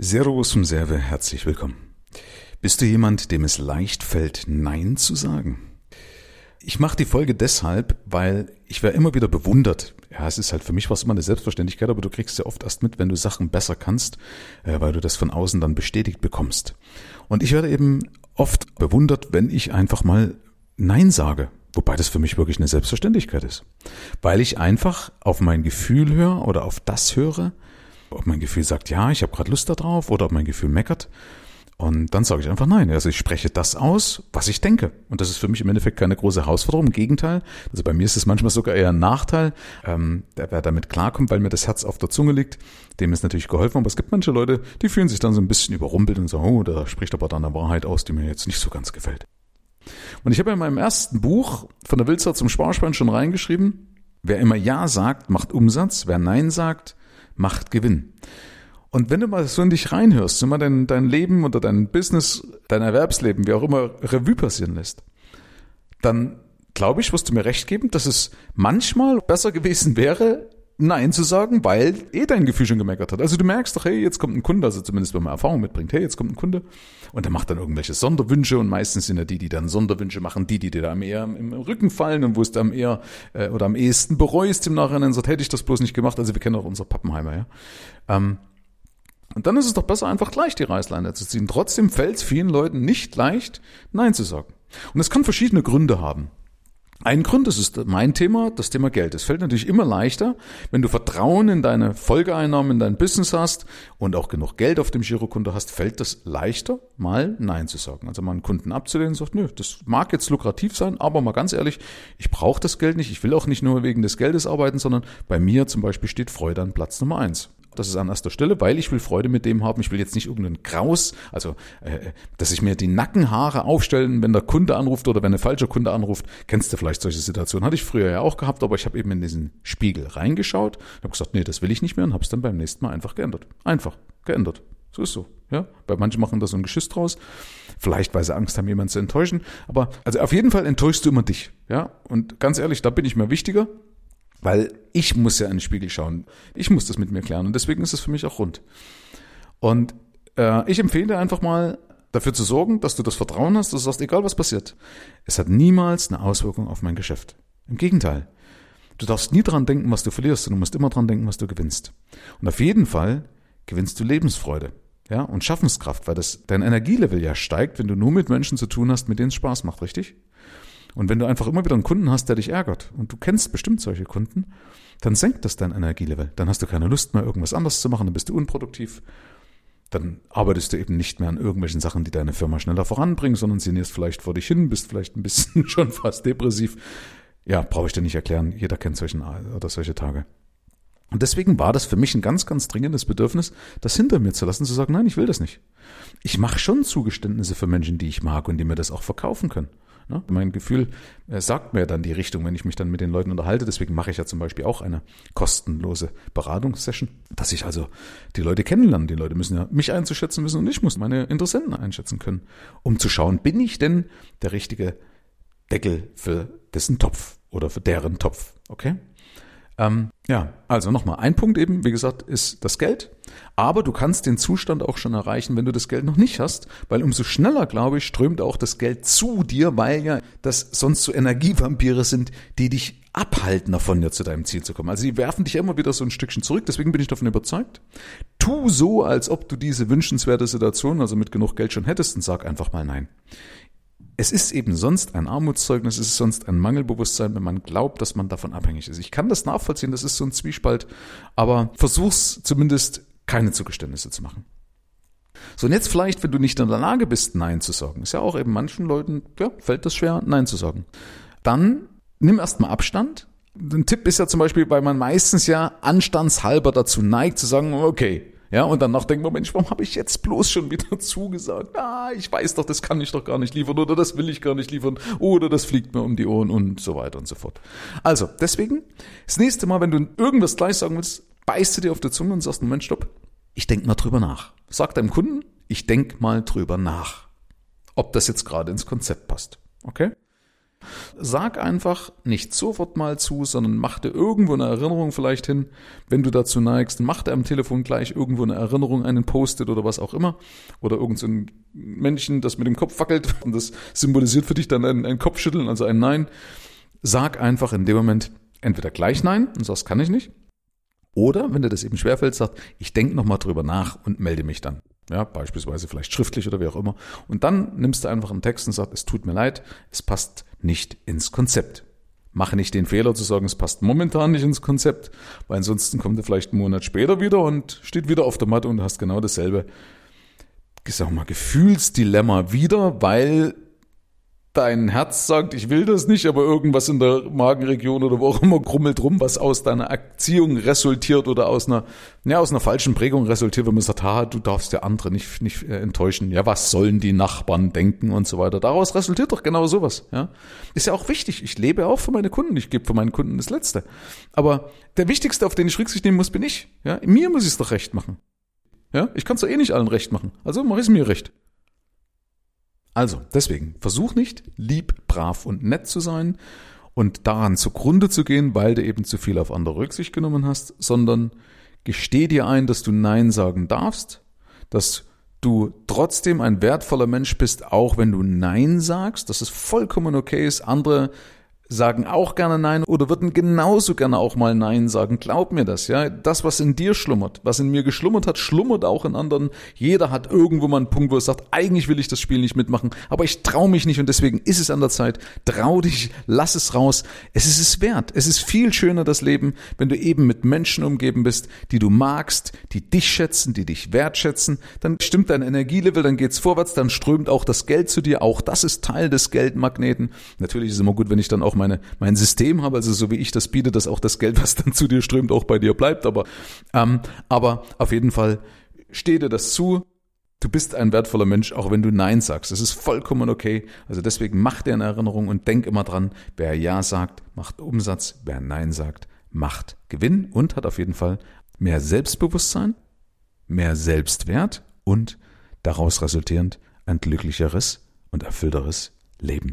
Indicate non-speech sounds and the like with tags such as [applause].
Servus vom Serve, herzlich willkommen. Bist du jemand, dem es leicht fällt, Nein zu sagen? Ich mache die Folge deshalb, weil ich wäre immer wieder bewundert. Ja, es ist halt für mich was immer eine Selbstverständlichkeit, aber du kriegst ja oft erst mit, wenn du Sachen besser kannst, äh, weil du das von außen dann bestätigt bekommst. Und ich werde eben oft bewundert, wenn ich einfach mal Nein sage. Wobei das für mich wirklich eine Selbstverständlichkeit ist. Weil ich einfach auf mein Gefühl höre oder auf das höre, ob mein Gefühl sagt, ja, ich habe gerade Lust darauf oder ob mein Gefühl meckert. Und dann sage ich einfach nein. Also ich spreche das aus, was ich denke. Und das ist für mich im Endeffekt keine große Herausforderung. Im Gegenteil. Also bei mir ist es manchmal sogar eher ein Nachteil. Ähm, wer damit klarkommt, weil mir das Herz auf der Zunge liegt, dem ist natürlich geholfen. Aber es gibt manche Leute, die fühlen sich dann so ein bisschen überrumpelt und sagen, oh, da spricht aber dann eine Wahrheit aus, die mir jetzt nicht so ganz gefällt. Und ich habe in meinem ersten Buch von der Wilzer zum Sparschwein schon reingeschrieben, wer immer Ja sagt, macht Umsatz, wer Nein sagt, macht Gewinn. Und wenn du mal so in dich reinhörst, wenn mal dein, dein Leben oder dein Business, dein Erwerbsleben, wie auch immer, Revue passieren lässt, dann glaube ich, wirst du mir recht geben, dass es manchmal besser gewesen wäre, Nein zu sagen, weil eh dein Gefühl schon gemeckert hat. Also du merkst doch, hey, jetzt kommt ein Kunde, also zumindest wenn man Erfahrung mitbringt, hey, jetzt kommt ein Kunde und der macht dann irgendwelche Sonderwünsche und meistens sind ja die, die dann Sonderwünsche machen, die, die dir da eher im Rücken fallen und wo es am eher äh, oder am ehesten bereust im Nachhinein, sagt, hätte ich das bloß nicht gemacht. Also wir kennen auch unser Pappenheimer, ja. Ähm, und dann ist es doch besser, einfach gleich die Reißleine zu ziehen. Trotzdem fällt es vielen Leuten nicht leicht, Nein zu sagen. Und es kann verschiedene Gründe haben. Ein Grund, das ist mein Thema, das Thema Geld. Es fällt natürlich immer leichter, wenn du Vertrauen in deine Folgeeinnahmen, in dein Business hast und auch genug Geld auf dem Girokonto hast, fällt das leichter, mal Nein zu sagen. Also mal einen Kunden abzulehnen und sagt, nö, das mag jetzt lukrativ sein, aber mal ganz ehrlich, ich brauche das Geld nicht, ich will auch nicht nur wegen des Geldes arbeiten, sondern bei mir zum Beispiel steht Freude an Platz Nummer eins. Das ist an erster Stelle, weil ich will Freude mit dem haben. Ich will jetzt nicht irgendeinen Graus, also äh, dass ich mir die Nackenhaare aufstellen, wenn der Kunde anruft oder wenn ein falscher Kunde anruft. Kennst du vielleicht solche Situationen? Hatte ich früher ja auch gehabt, aber ich habe eben in diesen Spiegel reingeschaut, habe gesagt, nee, das will ich nicht mehr und habe es dann beim nächsten Mal einfach geändert. Einfach geändert. So ist so. Ja, bei manchen machen da so ein Geschiss draus. Vielleicht, weil sie Angst haben, jemanden zu enttäuschen. Aber also auf jeden Fall enttäuschst du immer dich. Ja, und ganz ehrlich, da bin ich mir wichtiger weil ich muss ja in den Spiegel schauen. Ich muss das mit mir klären und deswegen ist es für mich auch rund. Und äh, ich empfehle dir einfach mal dafür zu sorgen, dass du das Vertrauen hast, dass du sagst, egal was passiert, es hat niemals eine Auswirkung auf mein Geschäft. Im Gegenteil. Du darfst nie dran denken, was du verlierst, sondern du musst immer dran denken, was du gewinnst. Und auf jeden Fall gewinnst du Lebensfreude. Ja, und Schaffenskraft, weil das, dein Energielevel ja steigt, wenn du nur mit Menschen zu tun hast, mit denen es Spaß macht, richtig? Und wenn du einfach immer wieder einen Kunden hast, der dich ärgert, und du kennst bestimmt solche Kunden, dann senkt das dein Energielevel. Dann hast du keine Lust mehr, irgendwas anderes zu machen, dann bist du unproduktiv. Dann arbeitest du eben nicht mehr an irgendwelchen Sachen, die deine Firma schneller voranbringen, sondern sinnierst vielleicht vor dich hin, bist vielleicht ein bisschen [laughs] schon fast depressiv. Ja, brauche ich dir nicht erklären. Jeder kennt solchen oder solche Tage. Und deswegen war das für mich ein ganz, ganz dringendes Bedürfnis, das hinter mir zu lassen, zu sagen, nein, ich will das nicht. Ich mache schon Zugeständnisse für Menschen, die ich mag und die mir das auch verkaufen können. Ne? Mein Gefühl äh, sagt mir dann die Richtung, wenn ich mich dann mit den Leuten unterhalte. Deswegen mache ich ja zum Beispiel auch eine kostenlose Beratungssession, dass ich also die Leute kennenlerne. Die Leute müssen ja mich einzuschätzen wissen und ich muss meine Interessenten einschätzen können, um zu schauen, bin ich denn der richtige Deckel für dessen Topf oder für deren Topf. Okay? Ähm, ja, also nochmal, ein Punkt eben, wie gesagt, ist das Geld. Aber du kannst den Zustand auch schon erreichen, wenn du das Geld noch nicht hast, weil umso schneller, glaube ich, strömt auch das Geld zu dir, weil ja das sonst so Energievampire sind, die dich abhalten davon, ja zu deinem Ziel zu kommen. Also die werfen dich immer wieder so ein Stückchen zurück. Deswegen bin ich davon überzeugt. Tu so, als ob du diese wünschenswerte Situation, also mit genug Geld schon hättest und sag einfach mal nein es ist eben sonst ein Armutszeugnis, es ist sonst ein Mangelbewusstsein, wenn man glaubt, dass man davon abhängig ist. Ich kann das nachvollziehen, das ist so ein Zwiespalt, aber versuch's zumindest keine Zugeständnisse zu machen. So, und jetzt vielleicht, wenn du nicht in der Lage bist, Nein zu sagen, ist ja auch eben manchen Leuten, ja, fällt das schwer, Nein zu sagen. Dann nimm erstmal Abstand. Ein Tipp ist ja zum Beispiel, weil man meistens ja anstandshalber dazu neigt, zu sagen, okay, ja, und danach denkt man, Mensch, warum habe ich jetzt bloß schon wieder [laughs] zugesagt? Ah, ich weiß doch, das kann ich doch gar nicht liefern oder das will ich gar nicht liefern oder das fliegt mir um die Ohren und so weiter und so fort. Also, deswegen, das nächste Mal, wenn du irgendwas gleich sagen willst, beißt du dir auf die Zunge und sagst, Moment, stopp, ich denk mal drüber nach. Sag deinem Kunden, ich denk mal drüber nach, ob das jetzt gerade ins Konzept passt. Okay? Sag einfach nicht sofort mal zu, sondern mach dir irgendwo eine Erinnerung vielleicht hin, wenn du dazu neigst. Mach dir am Telefon gleich irgendwo eine Erinnerung, einen Post-it oder was auch immer. Oder irgend so Männchen, das mit dem Kopf wackelt [laughs] und das symbolisiert für dich dann ein, ein Kopfschütteln, also ein Nein. Sag einfach in dem Moment entweder gleich Nein und sagst, kann ich nicht. Oder, wenn dir das eben schwerfällt, sagt, ich denke nochmal drüber nach und melde mich dann. Ja, beispielsweise vielleicht schriftlich oder wie auch immer. Und dann nimmst du einfach einen Text und sagst, es tut mir leid, es passt nicht ins Konzept. Mache nicht den Fehler zu sagen, es passt momentan nicht ins Konzept, weil ansonsten kommt er vielleicht einen Monat später wieder und steht wieder auf der Matte und hast genau dasselbe, ich sag mal, Gefühlsdilemma wieder, weil dein Herz sagt, ich will das nicht, aber irgendwas in der Magenregion oder wo auch immer grummelt rum, was aus deiner Erziehung resultiert oder aus einer, ja, aus einer falschen Prägung resultiert, wenn man sagt, ha, du darfst der andere nicht, nicht äh, enttäuschen. Ja, was sollen die Nachbarn denken und so weiter. Daraus resultiert doch genau sowas, ja. Ist ja auch wichtig. Ich lebe auch für meine Kunden. Ich gebe für meinen Kunden das Letzte. Aber der Wichtigste, auf den ich Rücksicht nehmen muss, bin ich. Ja, mir muss ich es doch recht machen. Ja, ich kann es doch eh nicht allen recht machen. Also mache ich es mir recht. Also, deswegen, versuch nicht, lieb, brav und nett zu sein und daran zugrunde zu gehen, weil du eben zu viel auf andere Rücksicht genommen hast, sondern gesteh dir ein, dass du Nein sagen darfst, dass du trotzdem ein wertvoller Mensch bist, auch wenn du Nein sagst, dass es vollkommen okay ist, andere sagen auch gerne Nein oder würden genauso gerne auch mal Nein sagen. Glaub mir das, ja. Das, was in dir schlummert, was in mir geschlummert hat, schlummert auch in anderen. Jeder hat irgendwo mal einen Punkt, wo er sagt, eigentlich will ich das Spiel nicht mitmachen, aber ich traue mich nicht und deswegen ist es an der Zeit. Trau dich, lass es raus. Es ist es wert. Es ist viel schöner, das Leben, wenn du eben mit Menschen umgeben bist, die du magst, die dich schätzen, die dich wertschätzen. Dann stimmt dein Energielevel, dann geht's vorwärts, dann strömt auch das Geld zu dir. Auch das ist Teil des Geldmagneten. Natürlich ist es immer gut, wenn ich dann auch meine, mein System habe, also so wie ich das biete, dass auch das Geld, was dann zu dir strömt, auch bei dir bleibt. Aber, ähm, aber auf jeden Fall stehe dir das zu. Du bist ein wertvoller Mensch, auch wenn du Nein sagst. Das ist vollkommen okay. Also deswegen mach dir eine Erinnerung und denk immer dran, wer Ja sagt, macht Umsatz, wer Nein sagt, macht Gewinn und hat auf jeden Fall mehr Selbstbewusstsein, mehr Selbstwert und daraus resultierend ein glücklicheres und erfüllteres Leben.